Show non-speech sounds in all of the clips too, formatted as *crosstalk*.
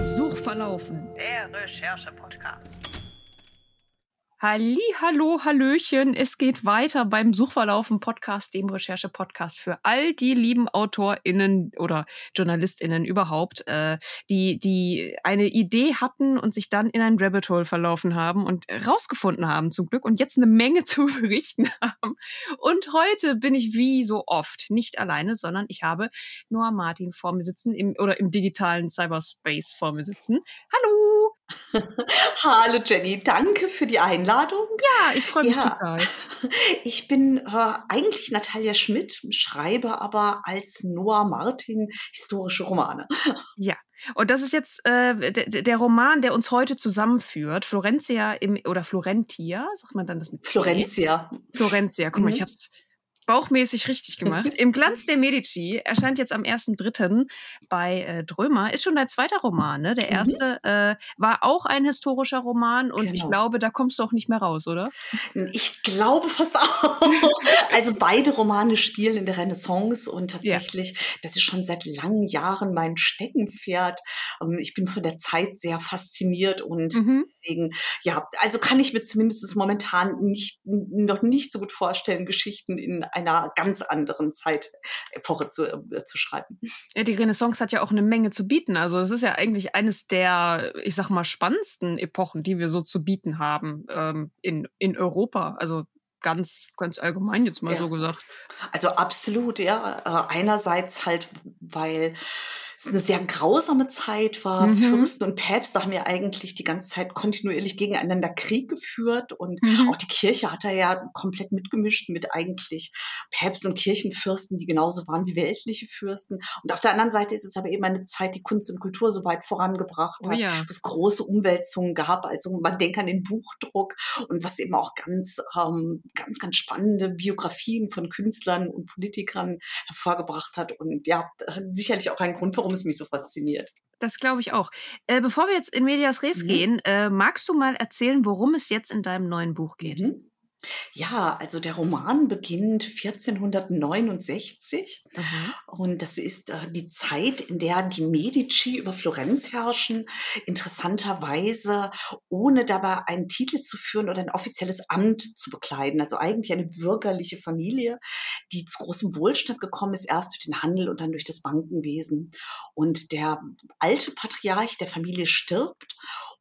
Suchverlaufen. Der Recherche-Podcast. Halli, hallo, hallöchen. Es geht weiter beim Suchverlaufen Podcast, dem Recherche Podcast für all die lieben AutorInnen oder JournalistInnen überhaupt, äh, die, die eine Idee hatten und sich dann in ein Rabbit Hole verlaufen haben und rausgefunden haben zum Glück und jetzt eine Menge *laughs* zu berichten haben. Und heute bin ich wie so oft nicht alleine, sondern ich habe Noah Martin vor mir sitzen im, oder im digitalen Cyberspace vor mir sitzen. Hallo! *laughs* Hallo Jenny, danke für die Einladung. Ja, ich freue mich ja, total. *laughs* Ich bin äh, eigentlich Natalia Schmidt, schreibe aber als Noah Martin historische Romane. Ja, und das ist jetzt äh, der Roman, der uns heute zusammenführt. Florentia im, oder Florentia, sagt man dann das mit Florentia. Florentia, guck mal, mhm. ich habe es bauchmäßig richtig gemacht. Im *laughs* Glanz der Medici erscheint jetzt am 1.3. bei äh, Drömer. Ist schon dein zweiter Roman, ne? Der mhm. erste mhm. äh, war auch ein historischer Roman und genau. ich glaube, da kommst du auch nicht mehr raus, oder? Ich glaube fast auch. *laughs* also beide Romane spielen in der Renaissance und tatsächlich, ja. das ist schon seit langen Jahren mein Steckenpferd. Ähm, ich bin von der Zeit sehr fasziniert und mhm. deswegen, ja, also kann ich mir zumindest momentan nicht, noch nicht so gut vorstellen, Geschichten in einer ganz anderen Zeitepoche zu, äh, zu schreiben. Ja, die Renaissance hat ja auch eine Menge zu bieten. Also es ist ja eigentlich eines der, ich sag mal, spannendsten Epochen, die wir so zu bieten haben ähm, in, in Europa. Also ganz, ganz allgemein jetzt mal ja. so gesagt. Also absolut, ja. Äh, einerseits halt, weil es eine sehr grausame Zeit war. Mhm. Fürsten und Päpste haben ja eigentlich die ganze Zeit kontinuierlich gegeneinander Krieg geführt und mhm. auch die Kirche hat er ja komplett mitgemischt mit eigentlich Päpsten und Kirchenfürsten, die genauso waren wie weltliche Fürsten. Und auf der anderen Seite ist es aber eben eine Zeit, die Kunst und Kultur so weit vorangebracht oh hat, oh ja. wo es große Umwälzungen gab. Also man denkt an den Buchdruck und was eben auch ganz, ähm, ganz, ganz spannende Biografien von Künstlern und Politikern hervorgebracht hat. Und ja, sicherlich auch ein Grund, warum es mich so fasziniert. Das glaube ich auch. Äh, bevor wir jetzt in Medias Res mhm. gehen, äh, magst du mal erzählen, worum es jetzt in deinem neuen Buch geht? Mhm. Ja, also der Roman beginnt 1469 mhm. und das ist äh, die Zeit, in der die Medici über Florenz herrschen, interessanterweise ohne dabei einen Titel zu führen oder ein offizielles Amt zu bekleiden. Also eigentlich eine bürgerliche Familie, die zu großem Wohlstand gekommen ist, erst durch den Handel und dann durch das Bankenwesen. Und der alte Patriarch der Familie stirbt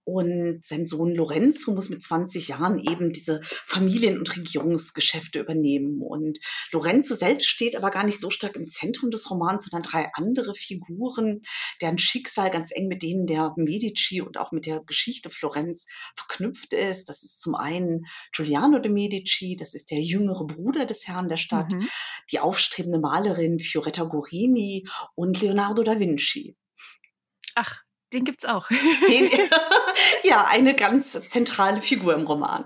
und sein Sohn Lorenzo muss mit 20 Jahren eben diese Familien- und Regierungsgeschäfte übernehmen. Und Lorenzo selbst steht aber gar nicht so stark im Zentrum des Romans, sondern drei andere Figuren, deren Schicksal ganz eng mit denen der Medici und auch mit der Geschichte Florenz verknüpft ist. Das ist zum einen Giuliano de Medici, das ist der jüngere Bruder des Herrn der Stadt, mhm. die aufstrebende Malerin Fioretta Gorini und Leonardo da Vinci. Ach, den gibt's auch. Den, *laughs* *laughs* ja, eine ganz zentrale Figur im Roman.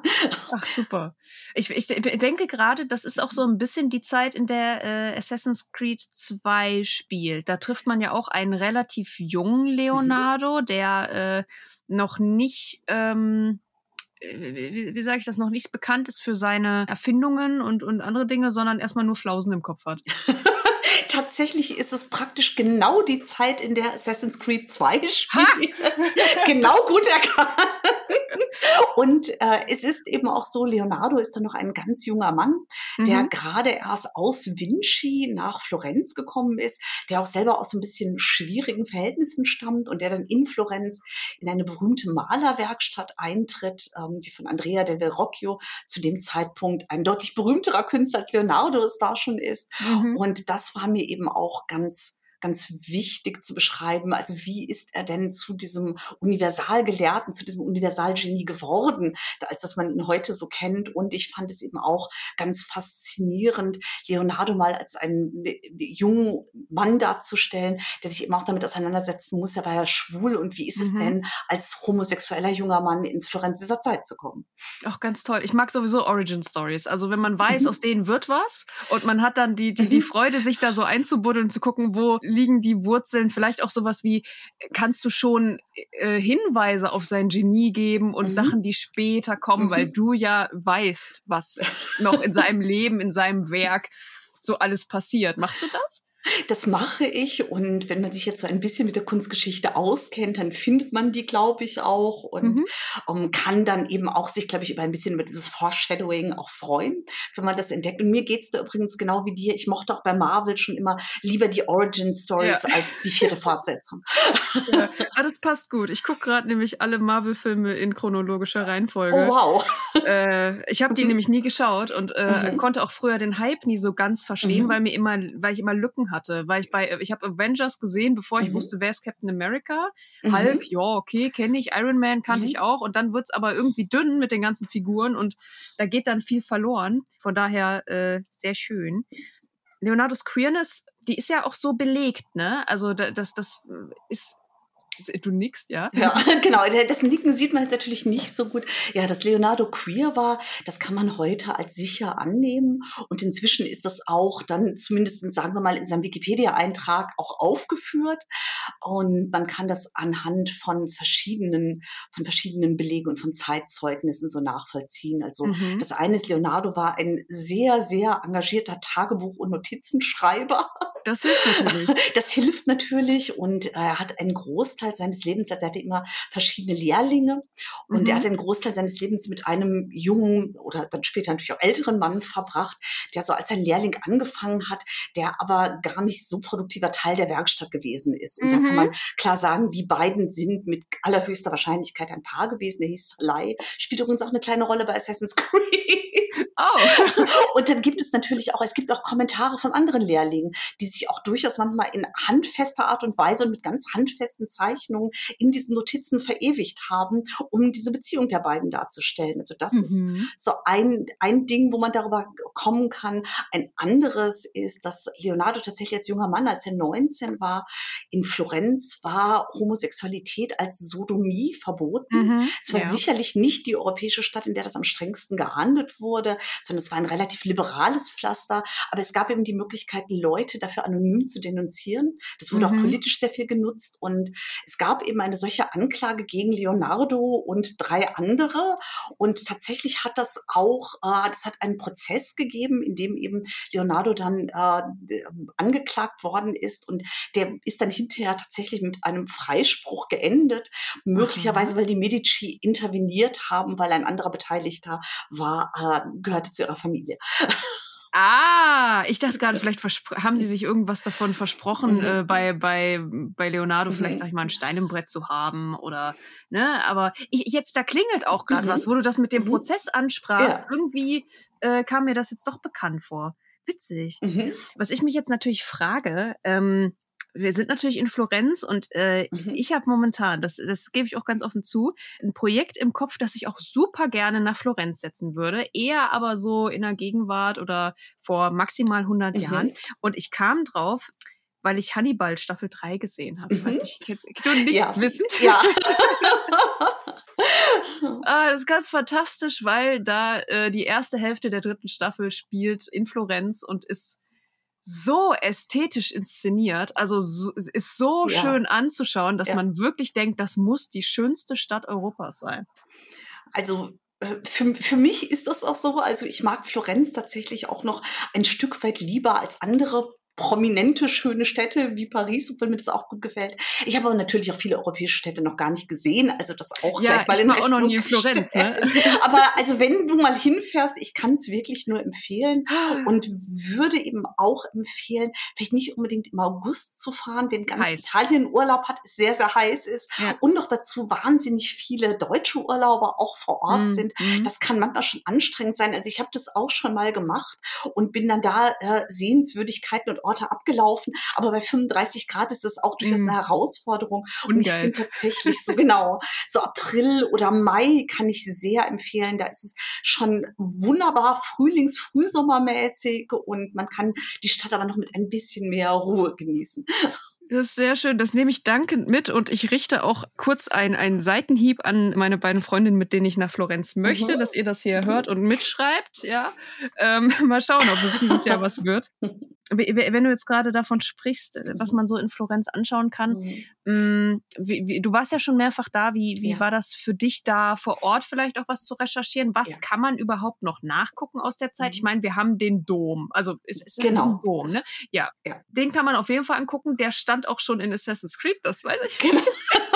Ach, super. Ich, ich denke gerade, das ist auch so ein bisschen die Zeit, in der äh, Assassin's Creed 2 spielt. Da trifft man ja auch einen relativ jungen Leonardo, mhm. der äh, noch nicht. Ähm, äh, wie, wie sage ich das, noch nicht bekannt ist für seine Erfindungen und, und andere Dinge, sondern erstmal nur Flausen im Kopf hat. *laughs* tatsächlich ist es praktisch genau die Zeit, in der Assassin's Creed 2 spielt. genau gut erkannt. Und äh, es ist eben auch so, Leonardo ist dann noch ein ganz junger Mann, der mhm. gerade erst aus Vinci nach Florenz gekommen ist, der auch selber aus ein bisschen schwierigen Verhältnissen stammt und der dann in Florenz in eine berühmte Malerwerkstatt eintritt, ähm, die von Andrea del Verrocchio zu dem Zeitpunkt ein deutlich berühmterer Künstler als Leonardo es da schon ist. Mhm. Und das war mir eben auch ganz ganz wichtig zu beschreiben. Also wie ist er denn zu diesem Universalgelehrten, zu diesem Universalgenie geworden, als dass man ihn heute so kennt. Und ich fand es eben auch ganz faszinierend, Leonardo mal als einen äh, jungen Mann darzustellen, der sich eben auch damit auseinandersetzen muss. Er war ja schwul und wie ist es mhm. denn, als homosexueller junger Mann ins Florenz dieser Zeit zu kommen? Auch ganz toll. Ich mag sowieso Origin Stories. Also wenn man weiß, mhm. aus denen wird was und man hat dann die, die, die. *laughs* Freude, sich da so einzubuddeln, zu gucken, wo liegen die Wurzeln? Vielleicht auch sowas wie, kannst du schon äh, Hinweise auf sein Genie geben und mhm. Sachen, die später kommen, mhm. weil du ja weißt, was noch in seinem Leben, in seinem Werk so alles passiert. Machst du das? Das mache ich und wenn man sich jetzt so ein bisschen mit der Kunstgeschichte auskennt, dann findet man die, glaube ich, auch und mhm. um, ähm, kann dann eben auch sich, glaube ich, über ein bisschen über dieses Foreshadowing auch freuen, wenn man das entdeckt. Und mir geht es da übrigens genau wie dir. Ich mochte auch bei Marvel schon immer lieber die Origin Stories ja. als die vierte *laughs* Fortsetzung. Ja, aber ah, das passt gut. Ich gucke gerade nämlich alle Marvel-Filme in chronologischer Reihenfolge. Oh wow. Äh, ich habe die nämlich nie geschaut und äh, mhm. konnte auch früher den Hype nie so ganz verstehen, mhm. weil mir immer, weil ich immer Lücken hatte hatte, weil ich bei, ich habe Avengers gesehen, bevor ich mhm. wusste, wer ist Captain America. Mhm. Hulk, ja, okay, kenne ich. Iron Man kannte mhm. ich auch. Und dann wird es aber irgendwie dünn mit den ganzen Figuren und da geht dann viel verloren. Von daher äh, sehr schön. Leonardos Queerness, die ist ja auch so belegt, ne? Also das, das ist *laughs* Du nickst, ja? Ja, *laughs* genau. Das Nicken sieht man jetzt natürlich nicht so gut. Ja, dass Leonardo queer war, das kann man heute als sicher annehmen. Und inzwischen ist das auch dann zumindest, sagen wir mal, in seinem Wikipedia-Eintrag auch aufgeführt. Und man kann das anhand von verschiedenen, von verschiedenen Belegen und von Zeitzeugnissen so nachvollziehen. Also mhm. das eine ist, Leonardo war ein sehr, sehr engagierter Tagebuch- und Notizenschreiber. Das hilft natürlich. *laughs* Das hilft natürlich und er hat einen Großteil seines Lebens, also er hatte immer verschiedene Lehrlinge und mhm. er hat einen Großteil seines Lebens mit einem jungen oder dann später natürlich auch älteren Mann verbracht, der so als ein Lehrling angefangen hat, der aber gar nicht so produktiver Teil der Werkstatt gewesen ist. Und mhm. da kann man mhm. klar sagen, die beiden sind mit allerhöchster Wahrscheinlichkeit ein Paar gewesen. Der hieß Salai, spielt übrigens auch eine kleine Rolle bei Assassin's Creed. Oh. *laughs* und dann gibt es natürlich auch, es gibt auch Kommentare von anderen Lehrlingen, die sich auch durchaus manchmal in handfester Art und Weise und mit ganz handfesten Zeichnungen in diesen Notizen verewigt haben, um diese Beziehung der beiden darzustellen. Also das mhm. ist so ein, ein Ding, wo man darüber kommen kann. Ein anderes ist, dass Leonardo tatsächlich als junger Mann, als er 19 war, in Florenz war Homosexualität als Sodomie verboten. Mhm. Es war ja. sicherlich nicht die europäische Stadt, in der das am strengsten geahndet wurde, sondern es war ein relativ liberales Pflaster. Aber es gab eben die Möglichkeit, Leute dafür anonym zu denunzieren. Das wurde mhm. auch politisch sehr viel genutzt. Und es gab eben eine solche Anklage gegen Leonardo und drei andere. Und tatsächlich hat das auch, äh, das hat einen Prozess gegeben, in dem eben Leonardo dann äh, angeklagt worden ist. Und der ist dann hinterher tatsächlich mit einem Freispruch geendet. Möglicherweise, weil die Medici interveniert haben, weil ein anderer Beteiligter war, äh, gehörte zu ihrer Familie. Ah, ich dachte gerade, vielleicht haben sie sich irgendwas davon versprochen, mhm. äh, bei, bei, bei Leonardo vielleicht, mhm. sag ich mal, ein Stein im Brett zu haben oder, ne, aber ich, jetzt, da klingelt auch gerade mhm. was, wo du das mit dem mhm. Prozess ansprachst. Ja. Irgendwie äh, kam mir das jetzt doch bekannt vor. Witzig. Mhm. Was ich mich jetzt natürlich frage, ähm, wir sind natürlich in Florenz und äh, mhm. ich habe momentan, das, das gebe ich auch ganz offen zu, ein Projekt im Kopf, das ich auch super gerne nach Florenz setzen würde. Eher aber so in der Gegenwart oder vor maximal 100 mhm. Jahren. Und ich kam drauf, weil ich Hannibal Staffel 3 gesehen habe. Ich weiß mhm. nicht, jetzt du nichts ja. wissend. Ja. *laughs* *laughs* ah, das ist ganz fantastisch, weil da äh, die erste Hälfte der dritten Staffel spielt in Florenz und ist so ästhetisch inszeniert, also so, ist so ja. schön anzuschauen, dass ja. man wirklich denkt, das muss die schönste Stadt Europas sein. Also äh, für, für mich ist das auch so. Also ich mag Florenz tatsächlich auch noch ein Stück weit lieber als andere prominente, schöne Städte wie Paris, obwohl mir das auch gut gefällt. Ich habe aber natürlich auch viele europäische Städte noch gar nicht gesehen, also das auch ja, gleich mal ich in war auch noch nie in Florenz. Ne? *laughs* aber also wenn du mal hinfährst, ich kann es wirklich nur empfehlen *gasps* und würde eben auch empfehlen, vielleicht nicht unbedingt im August zu fahren, wenn ganz heiß. Italien Urlaub hat, es sehr, sehr heiß ist ja. und noch dazu wahnsinnig viele deutsche Urlauber auch vor Ort mm, sind. Mm. Das kann manchmal schon anstrengend sein. Also ich habe das auch schon mal gemacht und bin dann da äh, Sehenswürdigkeiten und Orte abgelaufen. Aber bei 35 Grad ist das auch durchaus mm. eine Herausforderung. Und ich finde tatsächlich so genau, so April oder Mai kann ich sehr empfehlen. Da ist es schon wunderbar Frühlings-, Frühsommermäßig und man kann die Stadt aber noch mit ein bisschen mehr Ruhe genießen. Das ist sehr schön. Das nehme ich dankend mit und ich richte auch kurz ein, einen Seitenhieb an meine beiden Freundinnen, mit denen ich nach Florenz möchte, mhm. dass ihr das hier hört und mitschreibt. Ja, ähm, *laughs* mal schauen, ob es dieses Jahr was wird. *laughs* wenn du jetzt gerade davon sprichst, äh, was mhm. man so in Florenz anschauen kann, mhm. Mm, wie, wie, du warst ja schon mehrfach da. Wie, wie ja. war das für dich da vor Ort vielleicht auch was zu recherchieren? Was ja. kann man überhaupt noch nachgucken aus der Zeit? Mhm. Ich meine, wir haben den Dom. Also es, es genau. ist ein Dom, ne? Ja. ja. Den kann man auf jeden Fall angucken. Der stand auch schon in Assassin's Creed, das weiß ich. Genau. *laughs*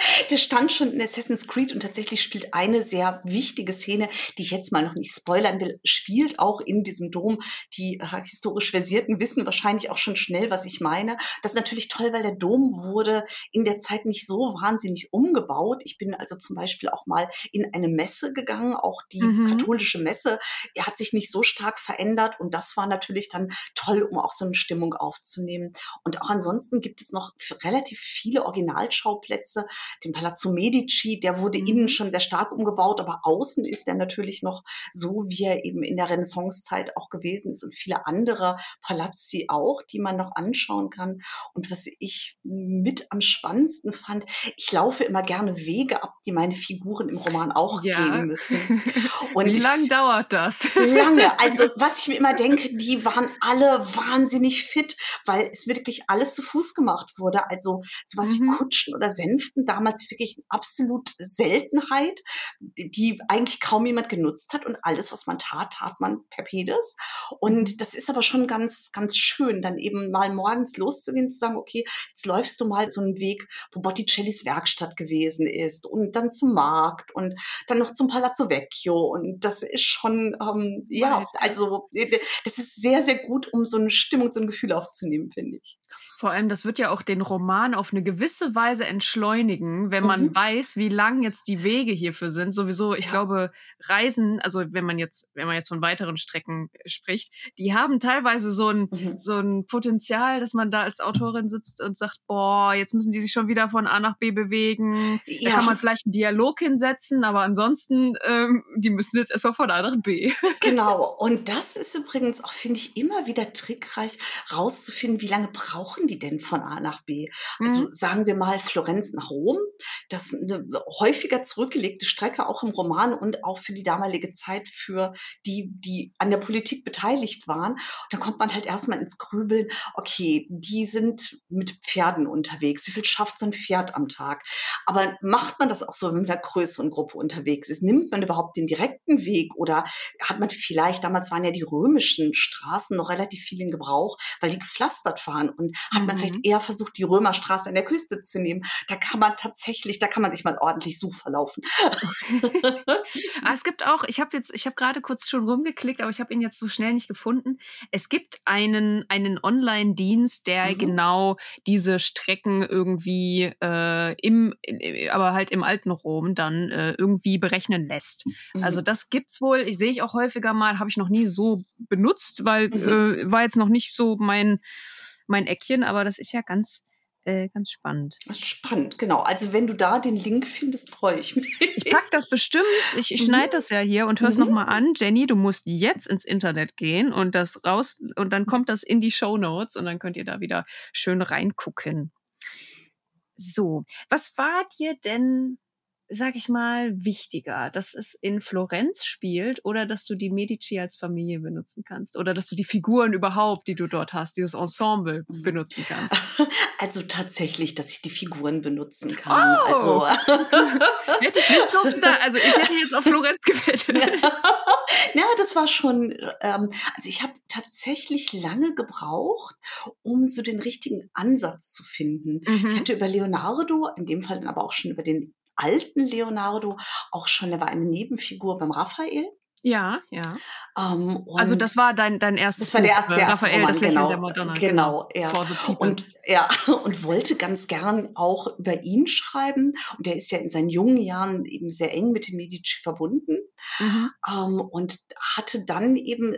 *laughs* Der stand schon in Assassin's Creed und tatsächlich spielt eine sehr wichtige Szene, die ich jetzt mal noch nicht spoilern will, spielt auch in diesem Dom. Die äh, historisch Versierten wissen wahrscheinlich auch schon schnell, was ich meine. Das ist natürlich toll, weil der Dom wurde in der Zeit nicht so wahnsinnig umgebaut. Ich bin also zum Beispiel auch mal in eine Messe gegangen, auch die mhm. katholische Messe er hat sich nicht so stark verändert und das war natürlich dann toll, um auch so eine Stimmung aufzunehmen. Und auch ansonsten gibt es noch relativ viele Originalschauplätze den Palazzo Medici, der wurde mhm. innen schon sehr stark umgebaut, aber außen ist er natürlich noch so, wie er eben in der Renaissancezeit auch gewesen ist und viele andere Palazzi auch, die man noch anschauen kann. Und was ich mit am spannendsten fand, ich laufe immer gerne Wege ab, die meine Figuren im Roman auch ja. gehen müssen. *laughs* Und wie lange dauert das? Lange. *laughs* Also was ich mir immer denke, die waren alle wahnsinnig fit, weil es wirklich alles zu Fuß gemacht wurde. Also sowas mhm. wie Kutschen oder Sänften damals damals wirklich eine absolut Seltenheit, die eigentlich kaum jemand genutzt hat. Und alles, was man tat, tat man per Pedis. Und mhm. das ist aber schon ganz, ganz schön, dann eben mal morgens loszugehen, zu sagen, okay, jetzt läufst du mal so einen Weg, wo Botticellis Werkstatt gewesen ist und dann zum Markt und dann noch zum Palazzo Vecchio. Und das ist schon, ähm, ja, also das ist sehr, sehr gut, um so eine Stimmung, so ein Gefühl aufzunehmen, finde ich. Vor allem, das wird ja auch den Roman auf eine gewisse Weise entschleunigen, wenn man mhm. weiß, wie lang jetzt die Wege hierfür sind. Sowieso, ich ja. glaube, Reisen, also wenn man jetzt, wenn man jetzt von weiteren Strecken spricht, die haben teilweise so ein, mhm. so ein Potenzial, dass man da als Autorin sitzt und sagt, boah, jetzt müssen die sich schon wieder von A nach B bewegen. Ja. Da kann man vielleicht einen Dialog hinsetzen, aber ansonsten, ähm, die müssen jetzt erstmal von A nach B. *laughs* Genau. Und das ist übrigens auch, finde ich, immer wieder trickreich, rauszufinden, wie lange brauchen die denn von A nach B? Also mhm. sagen wir mal Florenz nach Rom. Das ist eine häufiger zurückgelegte Strecke, auch im Roman und auch für die damalige Zeit für die, die an der Politik beteiligt waren. Und da kommt man halt erstmal ins Grübeln, okay, die sind mit Pferden unterwegs. Wie viel schafft so ein Pferd am Tag? Aber macht man das auch so, wenn man mit einer größeren Gruppe unterwegs ist? Nimmt man überhaupt den direkten Weg oder hat man vielleicht, damals waren ja die römischen Straßen noch relativ viel in Gebrauch, weil die gepflastert waren und hat hat man vielleicht mhm. eher versucht, die Römerstraße an der Küste zu nehmen. Da kann man tatsächlich, da kann man sich mal ordentlich suchverlaufen. *laughs* ah, es gibt auch, ich habe jetzt, ich habe gerade kurz schon rumgeklickt, aber ich habe ihn jetzt so schnell nicht gefunden. Es gibt einen, einen Online-Dienst, der mhm. genau diese Strecken irgendwie äh, im, aber halt im alten Rom dann äh, irgendwie berechnen lässt. Mhm. Also das gibt's wohl. Ich sehe ich auch häufiger mal, habe ich noch nie so benutzt, weil mhm. äh, war jetzt noch nicht so mein mein Eckchen, aber das ist ja ganz, äh, ganz spannend. Spannend, genau. Also wenn du da den Link findest, freue ich mich. Ich pack das bestimmt. Ich, ich mhm. schneide das ja hier und hör's mhm. nochmal an. Jenny, du musst jetzt ins Internet gehen und das raus und dann kommt das in die Show Notes und dann könnt ihr da wieder schön reingucken. So, was war dir denn sag ich mal, wichtiger, dass es in Florenz spielt oder dass du die Medici als Familie benutzen kannst oder dass du die Figuren überhaupt, die du dort hast, dieses Ensemble mhm. benutzen kannst? *laughs* Also tatsächlich, dass ich die Figuren benutzen kann. Oh. Also *laughs* *laughs* hätte ich nicht da, also ich hätte jetzt auf Florenz gewettet. ja, das war schon, ähm, also ich habe tatsächlich lange gebraucht, um so den richtigen Ansatz zu finden. Mhm. Ich hatte über Leonardo, in dem Fall dann aber auch schon über den alten Leonardo auch schon, er war eine Nebenfigur beim Raphael. Ja, ja. Ähm, also das war dein, dein erstes Das war der erste, der erste Raphael, Roman, das Lächeln genau, der Madonna. Genau, genau. ja. Und, ja. *laughs* und wollte ganz gern auch über ihn schreiben. Und er ist ja in seinen jungen Jahren eben sehr eng mit den Medici verbunden. Mhm. Ähm, und hatte dann eben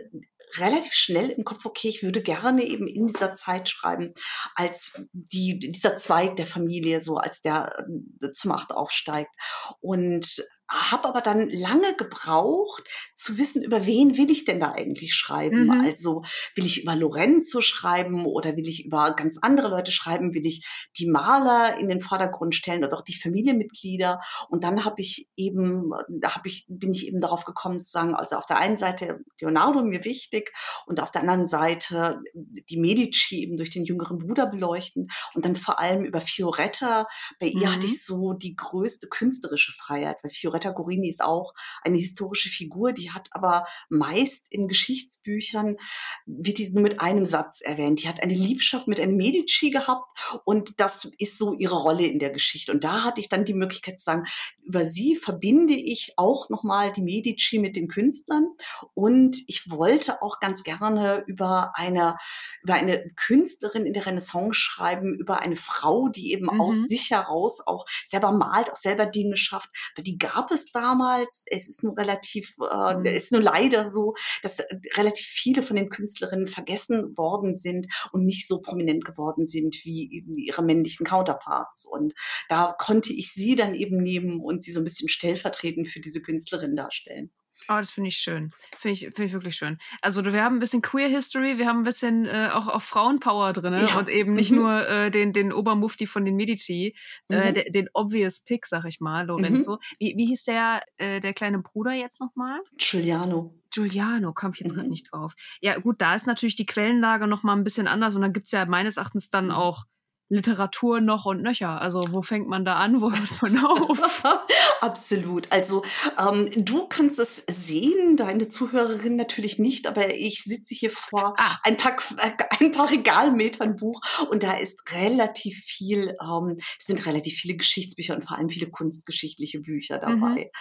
relativ schnell im Kopf, okay, ich würde gerne eben in dieser Zeit schreiben, als die, dieser Zweig der Familie, so als der äh, zum Macht aufsteigt. Und habe aber dann lange gebraucht zu wissen, über wen will ich denn da eigentlich schreiben. Mhm. Also will ich über Lorenzo schreiben oder will ich über ganz andere Leute schreiben? Will ich die Maler in den Vordergrund stellen oder auch die Familienmitglieder? Und dann habe ich eben, da habe ich, bin ich eben darauf gekommen zu sagen, also auf der einen Seite Leonardo mir wichtig, und auf der anderen Seite die Medici eben durch den jüngeren Bruder beleuchten und dann vor allem über Fioretta. Bei ihr hatte Mhm. ich so die größte künstlerische Freiheit, weil Fioretta Gorini ist auch eine historische Figur, die hat aber meist in Geschichtsbüchern, wird die nur mit einem Satz erwähnt. Die hat eine Liebschaft mit einem Medici gehabt und das ist so ihre Rolle in der Geschichte. Und da hatte ich dann die Möglichkeit zu sagen, über sie verbinde ich auch nochmal die Medici mit den Künstlern. Und ich wollte auch ganz gerne über eine, über eine Künstlerin in der Renaissance schreiben, über eine Frau, die eben aus Mhm. sich heraus auch selber malt, auch selber Dinge schafft. Weil die gab es damals. Es ist nur relativ, äh, Mhm. es ist nur leider so, dass äh, relativ viele von den Künstlerinnen vergessen worden sind und nicht so prominent geworden sind wie eben ihre männlichen Counterparts. Und da konnte ich sie dann eben nehmen und sie so ein bisschen stellvertretend für diese Künstlerin darstellen. Oh, das finde ich schön. Finde ich, finde ich wirklich schön. Also wir haben ein bisschen Queer History, wir haben ein bisschen äh, auch, auch Frauenpower drin Ja. und eben nicht Mhm. nur äh, den, den Obermufti von den Medici, äh, Mhm. de, den obvious Pick, sag ich mal, Lorenzo. Wie, wie hieß der, äh, der kleine Bruder jetzt nochmal? Giuliano. Giuliano, kam ich jetzt gerade Mhm. nicht drauf. Ja, gut, da ist natürlich die Quellenlage nochmal ein bisschen anders und dann gibt's ja meines Erachtens dann Mhm. auch Literatur noch und nöcher. Also wo fängt man da an, wo hört man auf? *laughs* Absolut. Also ähm, du kannst es sehen, deine Zuhörerin natürlich nicht, aber ich sitze hier vor Ah. ein paar, äh, ein paar Regalmetern Buch und da ist relativ viel, ähm, es sind relativ viele Geschichtsbücher und vor allem viele kunstgeschichtliche Bücher Mhm. dabei.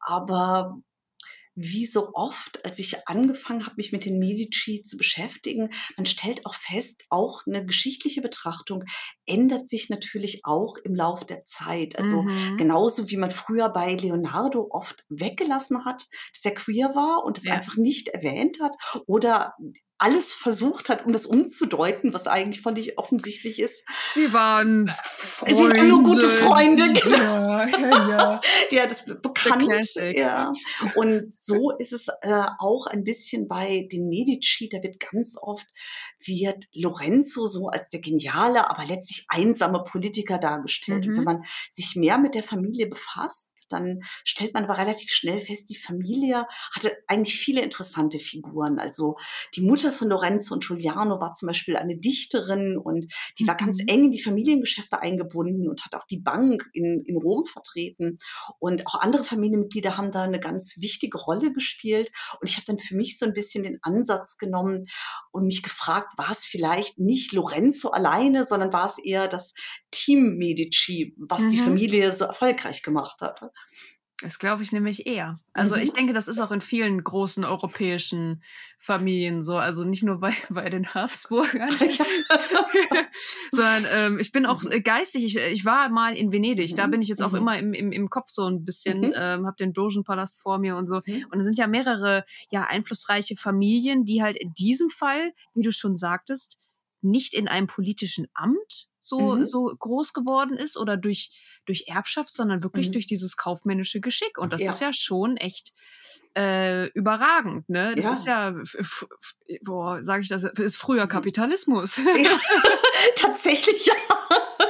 Aber wie so oft, als ich angefangen habe, mich mit den Medici zu beschäftigen, man stellt auch fest, auch eine geschichtliche Betrachtung ändert sich natürlich auch im Lauf der Zeit. Also Mhm. genauso wie man früher bei Leonardo oft weggelassen hat, dass er queer war und es Ja. einfach nicht erwähnt hat oder alles versucht hat, um das umzudeuten, was eigentlich völlig offensichtlich ist. Sie waren Sie waren nur gute Freunde, genau. Ja, ja, ja. *laughs* Ja, das be- bekannt. Ja. Und so ist es äh, auch ein bisschen bei den Medici. Da wird ganz oft wird Lorenzo so als der geniale, aber letztlich einsame Politiker dargestellt. Und Mhm. wenn man sich mehr mit der Familie befasst, dann stellt man aber relativ schnell fest, die Familie hatte eigentlich viele interessante Figuren. Also die Mutter von Lorenzo und Giuliano war zum Beispiel eine Dichterin und die war ganz Mhm. eng in die Familiengeschäfte eingebunden und hat auch die Bank in, in Rom vertreten. Und auch andere Familienmitglieder haben da eine ganz wichtige Rolle gespielt. Und ich habe dann für mich so ein bisschen den Ansatz genommen und mich gefragt, war es vielleicht nicht Lorenzo alleine, sondern war es eher das Team Medici, was die Mhm. Familie so erfolgreich gemacht hatte. Das glaube ich nämlich eher. Also Mhm. ich denke, das ist auch in vielen großen europäischen Familien so. Also nicht nur bei, *laughs* bei den Habsburgern, *laughs* *laughs* sondern ähm, ich bin auch äh, geistig. Ich, ich war mal in Venedig. Da Mhm. bin ich jetzt auch Mhm. immer im, im, im Kopf so ein bisschen. Mhm. Ähm, habe den Dogenpalast vor mir und so. Mhm. Und es sind ja mehrere ja einflussreiche Familien, die halt in diesem Fall, wie du schon sagtest, nicht in einem politischen Amt so, Mhm. so groß geworden ist oder durch, durch Erbschaft, sondern wirklich Mhm. durch dieses kaufmännische Geschick. Und das Ja. ist ja schon echt äh, überragend, ne? Das Ja. ist ja, boah, sage ich das, ist früher Mhm. Kapitalismus. Ja, *laughs* *laughs* tatsächlich ja.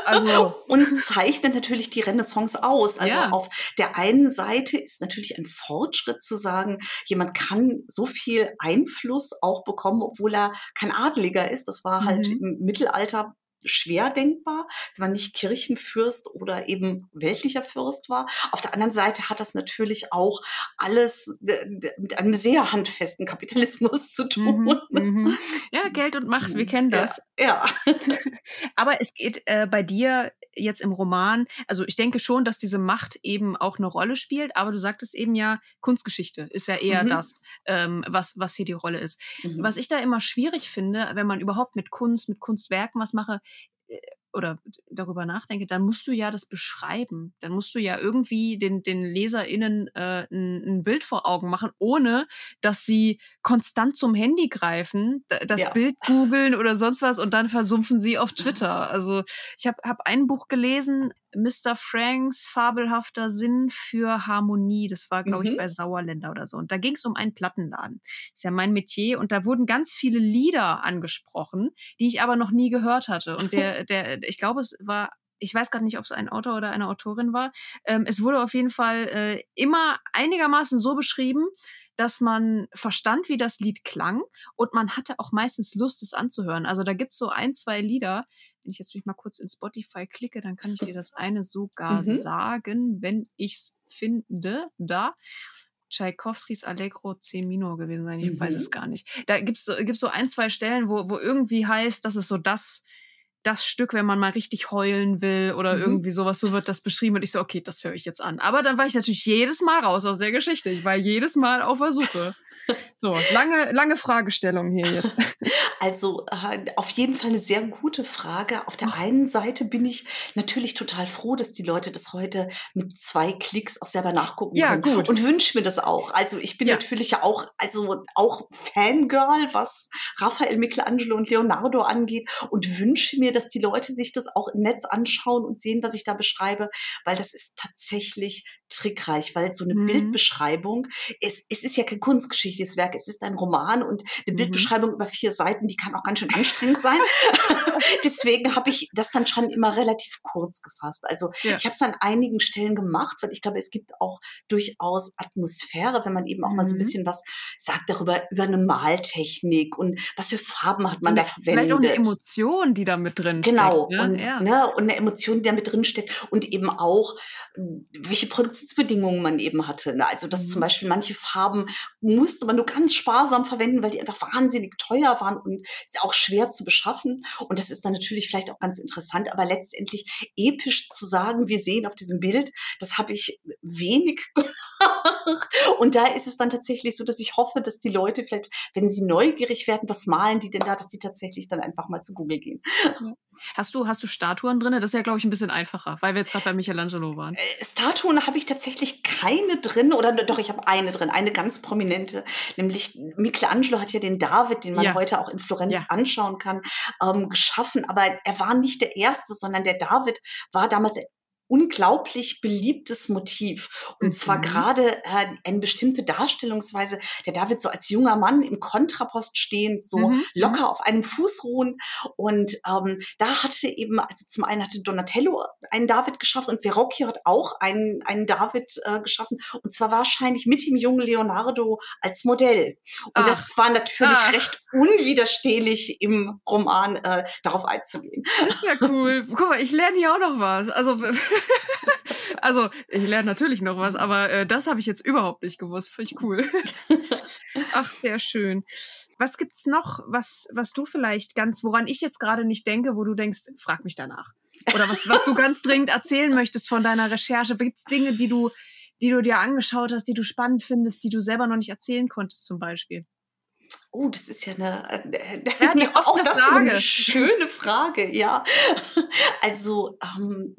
Also, *laughs* Und zeichnet natürlich die Renaissance aus. Also Ja. auf der einen Seite ist natürlich ein Fortschritt zu sagen, jemand kann so viel Einfluss auch bekommen, obwohl er kein Adeliger ist. Das war halt Mhm. im Mittelalter schwer denkbar, wenn man nicht Kirchenfürst oder eben weltlicher Fürst war. Auf der anderen Seite hat das natürlich auch alles äh, mit einem sehr handfesten Kapitalismus zu tun. mhm, mhm. ja, Geld und Macht, wir *laughs* kennen das. Ja. ja. *laughs* Aber es geht äh, bei dir jetzt im Roman, also ich denke schon, dass diese Macht eben auch eine Rolle spielt, aber du sagtest eben ja, Kunstgeschichte ist ja eher Mhm. das, ähm, was, was hier die Rolle ist. Mhm. Was ich da immer schwierig finde, wenn man überhaupt mit Kunst, mit Kunstwerken was mache äh, oder darüber nachdenke, dann musst du ja das beschreiben. Dann musst du ja irgendwie den, den LeserInnen äh, ein, ein Bild vor Augen machen, ohne dass sie konstant zum Handy greifen, das Ja. Bild googeln *laughs* oder sonst was und dann versumpfen sie auf Twitter. Also ich habe hab ein Buch gelesen, Mr. Franks fabelhafter Sinn für Harmonie. Das war, glaube ich, Mhm. bei Sauerländer oder so. Und da ging es um einen Plattenladen. ist ja mein Metier. Und da wurden ganz viele Lieder angesprochen, die ich aber noch nie gehört hatte. Und der, *laughs* der, ich glaube, es war ich weiß gerade nicht, ob es ein Autor oder eine Autorin war. Ähm, es wurde auf jeden Fall äh, immer einigermaßen so beschrieben, dass man verstand, wie das Lied klang und man hatte auch meistens Lust, es anzuhören. Also da gibt es so ein, zwei Lieder, wenn ich jetzt mich mal kurz in Spotify klicke, dann kann ich dir das *laughs* eine sogar mhm. sagen, wenn ich es finde, da. Tchaikovskis Allegro C Minor gewesen sein. Ich mhm. weiß es gar nicht. Da gibt es gibt's so ein, zwei Stellen, wo, wo irgendwie heißt, das ist so das das Stück, wenn man mal richtig heulen will oder mhm. irgendwie sowas, so wird das beschrieben und ich so, okay, das höre ich jetzt an. Aber dann war ich natürlich jedes Mal raus aus der Geschichte. Ich war jedes Mal auf der Suche. *laughs* So, lange, lange Fragestellung hier jetzt. *laughs* Also äh, auf jeden Fall eine sehr gute Frage. Auf der einen Seite bin ich natürlich total froh, dass die Leute das heute mit zwei Klicks auch selber nachgucken ja, können. Gut. Und wünsche mir das auch. Also ich bin ja. natürlich ja auch, also auch Fangirl, was Raphael, Michelangelo und Leonardo angeht und wünsche mir, dass die Leute sich das auch im Netz anschauen und sehen, was ich da beschreibe, weil das ist tatsächlich trickreich, weil so eine mhm. Bildbeschreibung, es, es ist ja kein kunstgeschichtliches Werk, es ist ein Roman und eine mhm. Bildbeschreibung über vier Seiten, die kann auch ganz schön anstrengend sein. *laughs* Deswegen habe ich das dann schon immer relativ kurz gefasst. Also ja. ich habe es an einigen Stellen gemacht, weil ich glaube, es gibt auch durchaus Atmosphäre, wenn man eben auch mhm. mal so ein mhm. bisschen was sagt darüber, über eine Maltechnik und was für Farben hat man so da verwendet. Vielleicht auch eine Emotion, die da mit drin genau. steckt. Genau, ne? und, ja. ne, und eine Emotion, die da mit drin steckt und eben auch, welche Produktionsbedingungen man eben hatte. Ne? Also dass mhm. zum Beispiel manche Farben musste man nur ganz sparsam verwenden, weil die einfach wahnsinnig teuer waren und auch schwer zu beschaffen. Und das ist dann natürlich vielleicht auch ganz interessant, aber letztendlich episch zu sagen, wir sehen auf diesem Bild, das habe ich wenig *laughs* gemacht. Und da ist es dann tatsächlich so, dass ich hoffe, dass die Leute vielleicht, wenn sie neugierig werden, was malen die denn da, dass sie tatsächlich dann einfach mal zu Google gehen. Hast du, hast du Statuen drin? Das ist ja, glaube ich, ein bisschen einfacher, weil wir jetzt gerade bei Michelangelo waren. Äh, Statuen habe ich tatsächlich keine drin, oder doch, ich habe eine drin, eine ganz prominente, nämlich Michelangelo hat ja den David, den man ja. heute auch in Florenz ja. anschauen kann, ähm, geschaffen. Aber er war nicht der Erste, sondern der David war damals unglaublich beliebtes Motiv. Und mhm. zwar gerade äh, eine bestimmte Darstellungsweise, der David so als junger Mann im Kontrapost stehend, so mhm. locker mhm. auf einem Fuß ruhen. Und ähm, da hatte eben, also zum einen hatte Donatello einen David geschaffen und Verrocchio hat auch einen, einen David äh, geschaffen. Und zwar wahrscheinlich mit dem jungen Leonardo als Modell. Und Ach. das war natürlich Ach. recht unwiderstehlich im Roman äh, darauf einzugehen. Das ist ja cool. Guck mal, ich lerne hier auch noch was. Also *laughs* *laughs* also, ich lerne natürlich noch was, aber äh, das habe ich jetzt überhaupt nicht gewusst. Finde ich cool. *laughs* Ach, sehr schön. Was gibt's noch, was, was du vielleicht ganz, woran ich jetzt gerade nicht denke, wo du denkst, frag mich danach. Oder was, was du ganz dringend erzählen möchtest von deiner Recherche? Gibt es Dinge, die du, die du dir angeschaut hast, die du spannend findest, die du selber noch nicht erzählen konntest, zum Beispiel? Oh, das ist ja eine, äh, *laughs* ja, die auch das Frage. eine schöne Frage, ja. *laughs* Also, ähm,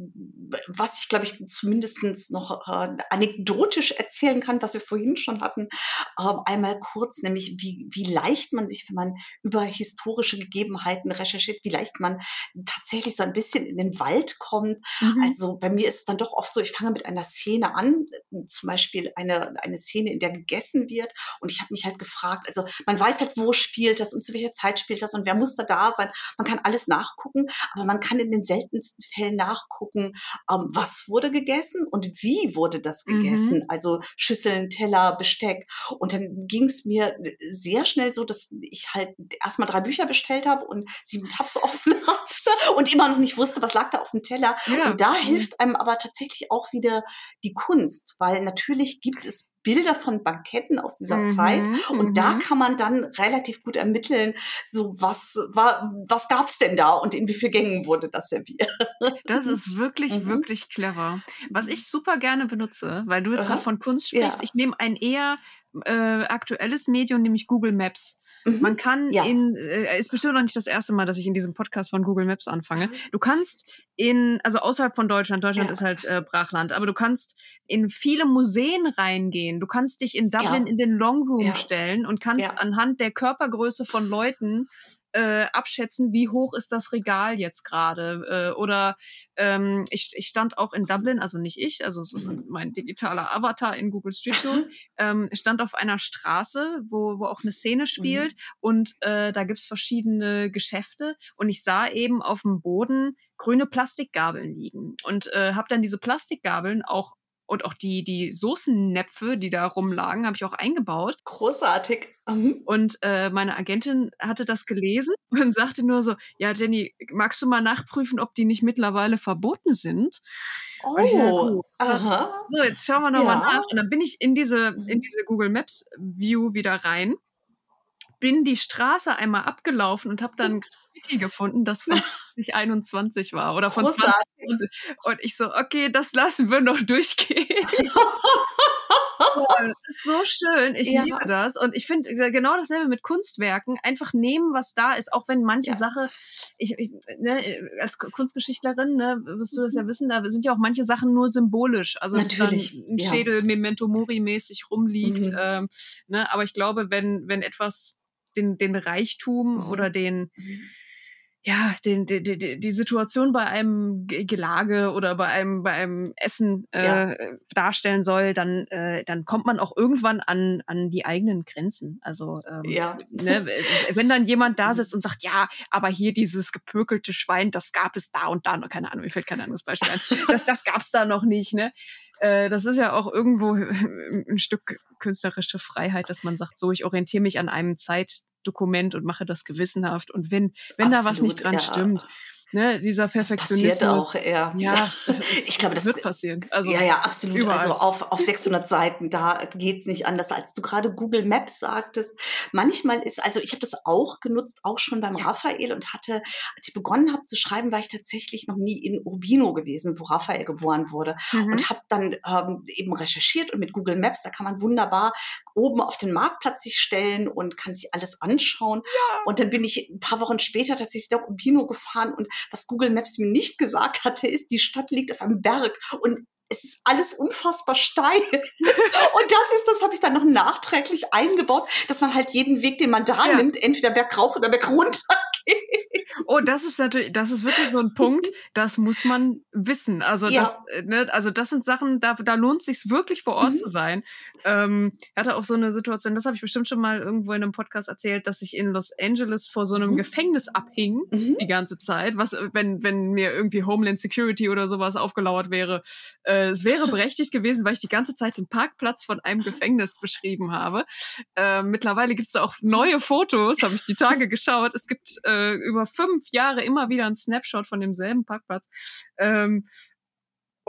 was ich glaube ich zumindest noch äh, anekdotisch erzählen kann, was wir vorhin schon hatten, äh, einmal kurz, nämlich wie, wie leicht man sich, wenn man über historische Gegebenheiten recherchiert, wie leicht man tatsächlich so ein bisschen in den Wald kommt. Mhm. Also bei mir ist es dann doch oft so, ich fange mit einer Szene an, zum Beispiel eine, eine Szene, in der gegessen wird und ich habe mich halt gefragt, also man weiß halt, wo spielt das und zu welcher Zeit spielt das und wer muss da da sein. Man kann alles nachgucken, aber man kann in den seltensten Fällen nachgucken, ähm, was wurde gegessen und wie wurde das gegessen. Mhm. Also Schüsseln, Teller, Besteck. Und dann ging es mir sehr schnell so, dass ich halt erstmal drei Bücher bestellt habe und sieben Tabs *laughs* offen hatte und immer noch nicht wusste, was lag da auf dem Teller. Ja. Und da mhm. hilft einem aber tatsächlich auch wieder die Kunst, weil natürlich gibt es Bilder von Banketten aus dieser mhm, Zeit und da mhm. kann man dann relativ gut ermitteln, so was war, was gab's denn da und in wie vielen Gängen wurde das serviert. Das ist wirklich, mhm. wirklich clever. Was ich super gerne benutze, weil du jetzt gerade von Kunst sprichst, ja. ich nehme ein eher äh, aktuelles Medium, nämlich Google Maps. Mhm. Man kann ja. in, äh, ist bestimmt noch nicht das erste Mal, dass ich in diesem Podcast von Google Maps anfange. Mhm. Du kannst in, also außerhalb von Deutschland, Deutschland ja. ist halt äh, Brachland, aber du kannst in viele Museen reingehen. Du kannst dich in Dublin ja. in den Longroom stellen und kannst anhand der Körpergröße von Leuten äh, abschätzen, wie hoch ist das Regal jetzt gerade. Äh, oder ähm, ich, ich stand auch in Dublin, also nicht ich, also so mein digitaler Avatar in Google Street View, *laughs* ähm, stand auf einer Straße, wo, wo auch eine Szene spielt mhm. und äh, da gibt's verschiedene Geschäfte und ich sah eben auf dem Boden grüne Plastikgabeln liegen und äh, habe dann diese Plastikgabeln auch und auch die, die Soßennäpfe, die da rumlagen, habe ich auch eingebaut. Großartig. Mhm. Und äh, meine Agentin hatte das gelesen *laughs* und sagte nur so, ja, Jenny, magst du mal nachprüfen, ob die nicht mittlerweile verboten sind? Oh, dachte, aha. So, jetzt schauen wir nochmal ja. nach. Und dann bin ich in diese, in diese Google Maps View wieder rein, bin die Straße einmal abgelaufen und habe dann *laughs* Graffiti gefunden, das von *laughs* 2021 war oder von Großartig. 2020. Und ich so, okay, das lassen wir noch durchgehen. *laughs* so schön. Ich ja. liebe das. Und ich finde äh, genau dasselbe mit Kunstwerken. Einfach nehmen, was da ist, auch wenn manche ja. Sache, ich, ich ne, als Kunstgeschichtlerin, ne, wirst du das ja mhm. wissen, da sind ja auch manche Sachen nur symbolisch. Also Natürlich. Ein Schädel Memento Mori mäßig rumliegt. Mhm. Ähm, ne, aber ich glaube, wenn, wenn etwas den, den Reichtum mhm. oder den mhm ja, den, die, die, die Situation bei einem Gelage oder bei einem, bei einem Essen äh, ja. darstellen soll, dann, äh, dann kommt man auch irgendwann an, an die eigenen Grenzen. Also ähm, ja. ne, wenn dann jemand da *laughs* sitzt und sagt, ja, aber hier dieses gepökelte Schwein, das gab es da und da, keine Ahnung, mir fällt kein anderes Beispiel ein, das, das gab es da noch nicht, ne? Äh, das ist ja auch irgendwo *laughs* ein Stück künstlerische Freiheit, dass man sagt, so, ich orientiere mich an einem Zeit, Dokument und mache das gewissenhaft. Und wenn, wenn Absolut, da was nicht dran ja. stimmt, ne, dieser Perfektionismus. Das passiert auch eher. Ja, das ist, ich glaube, das wird passieren. Also ja, ja, absolut. Überall. Also auf, auf 600 Seiten, da geht's nicht anders. Als du gerade Google Maps sagtest, manchmal ist, also ich habe das auch genutzt, auch schon beim ja. Raphael und hatte, als ich begonnen habe zu schreiben, war ich tatsächlich noch nie in Urbino gewesen, wo Raphael geboren wurde mhm. und habe dann ähm, eben recherchiert und mit Google Maps, da kann man wunderbar oben auf den Marktplatz sich stellen und kann sich alles anschauen. Ja. Und dann bin ich ein paar Wochen später tatsächlich nach Urbino gefahren und was Google Maps mir nicht gesagt hatte, ist, die Stadt liegt auf einem Berg und es ist alles unfassbar steil. *laughs* und das ist, das habe ich dann noch nachträglich eingebaut, dass man halt jeden Weg, den man da ja. nimmt, entweder bergauf oder bergunter. Oh, das ist natürlich, das ist wirklich so ein Punkt, *laughs* das muss man wissen. Also, ja. das, äh, ne, also das sind Sachen, da, da lohnt es sich wirklich vor Ort mhm. zu sein. Ähm, ich hatte auch so eine Situation, das habe ich bestimmt schon mal irgendwo in einem Podcast erzählt, dass ich in Los Angeles vor so einem mhm. Gefängnis abhing mhm. die ganze Zeit. Was, wenn, wenn mir irgendwie Homeland Security oder sowas aufgelauert wäre, äh, es wäre *laughs* berechtigt gewesen, weil ich die ganze Zeit den Parkplatz von einem Gefängnis beschrieben habe. Äh, mittlerweile gibt es da auch neue Fotos, habe ich die Tage geschaut. Es gibt äh, über fünf Jahre immer wieder ein Snapshot von demselben Parkplatz. Ähm,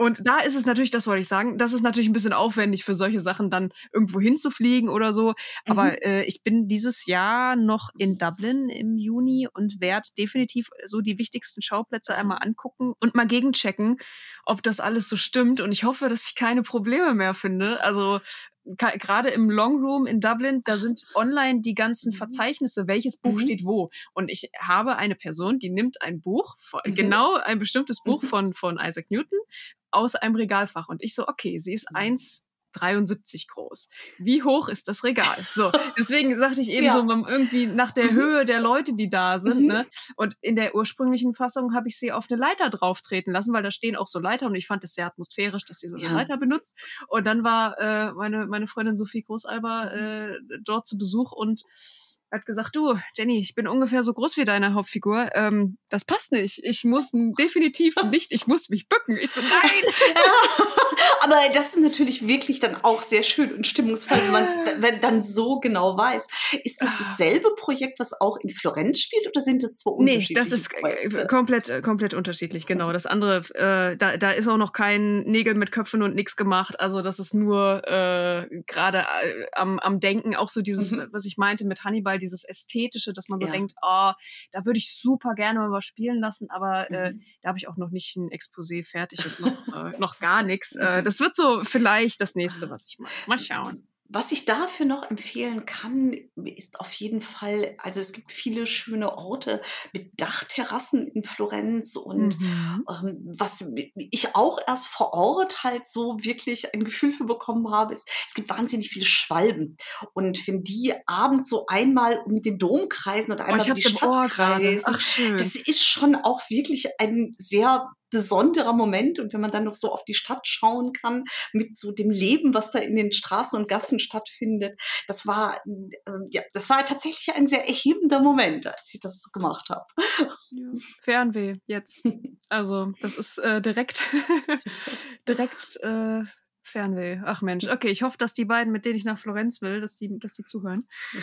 und da ist es natürlich, das wollte ich sagen, das ist natürlich ein bisschen aufwendig für solche Sachen dann irgendwo hinzufliegen oder so. Aber mhm. äh, ich bin dieses Jahr noch in Dublin im Juni und werde definitiv so die wichtigsten Schauplätze einmal angucken und mal gegenchecken, ob das alles so stimmt. Und ich hoffe, dass ich keine Probleme mehr finde. Also gerade im Long Room in Dublin, da sind online die ganzen mhm. Verzeichnisse, welches Buch mhm. steht wo. Und ich habe eine Person, die nimmt ein Buch, mhm. genau ein bestimmtes Buch mhm. von, von Isaac Newton aus einem Regalfach. Und ich so, okay, sie ist eins 73 groß. Wie hoch ist das Regal? So, *laughs* deswegen sagte ich eben ja. so irgendwie nach der mhm. Höhe der Leute, die da sind. Mhm. Ne? Und in der ursprünglichen Fassung habe ich sie auf eine Leiter drauf treten lassen, weil da stehen auch so Leiter und ich fand es sehr atmosphärisch, dass sie so eine ja. Leiter benutzt. Und dann war äh, meine, meine Freundin Sophie Großalber äh, dort zu Besuch und hat gesagt, du, Jenny, ich bin ungefähr so groß wie deine Hauptfigur. Ähm, das passt nicht. Ich muss definitiv *laughs* nicht, ich muss mich bücken. Ich so, nein. Aber das ist natürlich wirklich dann auch sehr schön und stimmungsvoll, wenn man es dann so genau weiß. Ist das ah. dasselbe Projekt, was auch in Florenz spielt oder sind das zwei unterschiedliche Nee, das ist äh, Projekte? komplett, äh, komplett unterschiedlich, genau. Das andere, äh, da, da ist auch noch kein Nägel mit Köpfen und nichts gemacht. Also das ist nur äh, gerade äh, am, am Denken, auch so dieses, mhm. was ich meinte mit Hannibal, dieses Ästhetische, dass man so ja. denkt, oh, da würde ich super gerne mal was spielen lassen, aber äh, mhm. äh, da habe ich auch noch nicht ein Exposé fertig und noch, *laughs* äh, noch gar nichts. Äh, das wird so vielleicht das nächste, was ich mache. Mal schauen. Was ich dafür noch empfehlen kann, ist auf jeden Fall, also es gibt viele schöne Orte mit Dachterrassen in Florenz und mhm. ähm, was ich auch erst vor Ort halt so wirklich ein Gefühl für bekommen habe, ist, es gibt wahnsinnig viele Schwalben. Und wenn die abends so einmal um den Dom kreisen oder oh, einmal oh, um die Stadt kreisen, das ist schon auch wirklich ein sehr besonderer Moment. Und wenn man dann noch so auf die Stadt schauen kann, mit so dem Leben, was da in den Straßen und Gassen stattfindet, das war, äh, ja, das war tatsächlich ein sehr erhebender Moment, als ich das gemacht habe. Ja. Fernweh jetzt. Also, das ist äh, direkt, *laughs* direkt äh, Fernweh. Ach Mensch, okay, ich hoffe, dass die beiden, mit denen ich nach Florenz will, dass die, dass die zuhören. *laughs* ich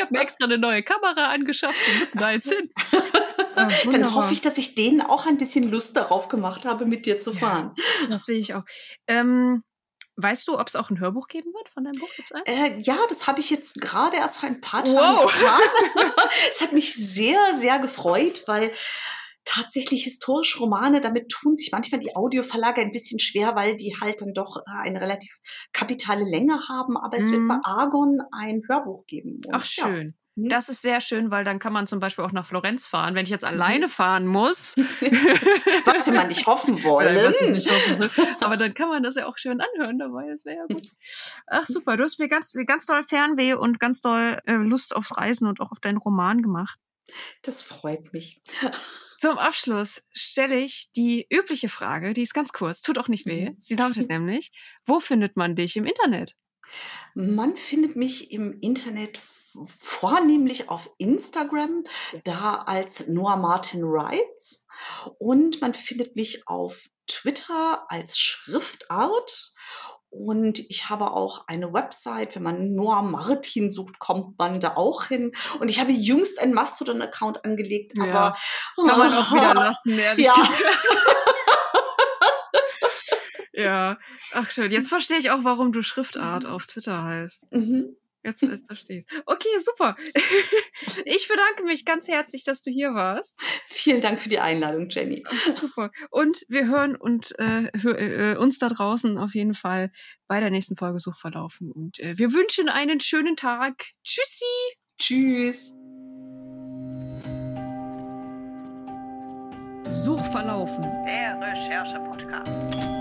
habe mir extra eine neue Kamera angeschafft. Wir müssen da jetzt hin. *laughs* Ah, *laughs* Dann hoffe ich, dass ich denen auch ein bisschen Lust darauf gemacht habe, mit dir zu fahren. Ja, *laughs* das will ich auch. Ähm, weißt du, ob es auch ein Hörbuch geben wird von deinem Buch? Äh, ja, das habe ich jetzt gerade erst vor ein paar Tagen wow. erfahren. *laughs* es hat mich sehr, sehr gefreut, weil tatsächlich historische Romane, damit tun sich manchmal die Audioverlage ein bisschen schwer, weil die halt dann doch äh, eine relativ kapitale Länge haben. Aber es mhm. wird bei mhm. Argon ein Hörbuch geben. Und, Ach, schön. Ja. Mhm. Das ist sehr schön, weil dann kann man zum Beispiel auch nach Florenz fahren. Wenn ich jetzt mhm. alleine fahren muss. *laughs* was mal nicht hoffen *laughs* wollen. nicht hoffen will. Aber dann kann man das ja auch schön anhören dabei. Das wäre ja gut. Ach super, du hast mir ganz, ganz doll Fernweh und ganz doll äh, Lust aufs Reisen und auch auf deinen Roman gemacht. Das freut mich. *laughs* Zum Abschluss stelle ich die übliche Frage, die ist ganz kurz, tut auch nicht weh. Mhm. Sie lautet nämlich, wo findet man dich im Internet? Man findet mich im Internet vornehmlich auf Instagram, yes. da als Noah Martin Writes. Und man findet mich auf Twitter als Schriftart und ich habe auch eine Website, wenn man Noah Martin sucht, kommt man da auch hin. Und ich habe jüngst einen Mastodon-Account angelegt, ja, aber. Kann man auch wieder *laughs* lassen, ehrlich ja. *laughs* ja, ach schön. Jetzt verstehe ich auch, warum du Schriftart mhm. auf Twitter heißt. Mhm. Jetzt, jetzt verstehe ich Okay, super. *laughs* Ich bedanke mich ganz herzlich, dass du hier warst. Vielen Dank für die Einladung, Jenny. Super. Und wir hören und äh, hör, äh, uns da draußen auf jeden Fall bei der nächsten Folge Suchverlaufen. Und äh, wir wünschen einen schönen Tag. Tschüssi. Tschüss. Suchverlaufen. Der Recherche-Podcast.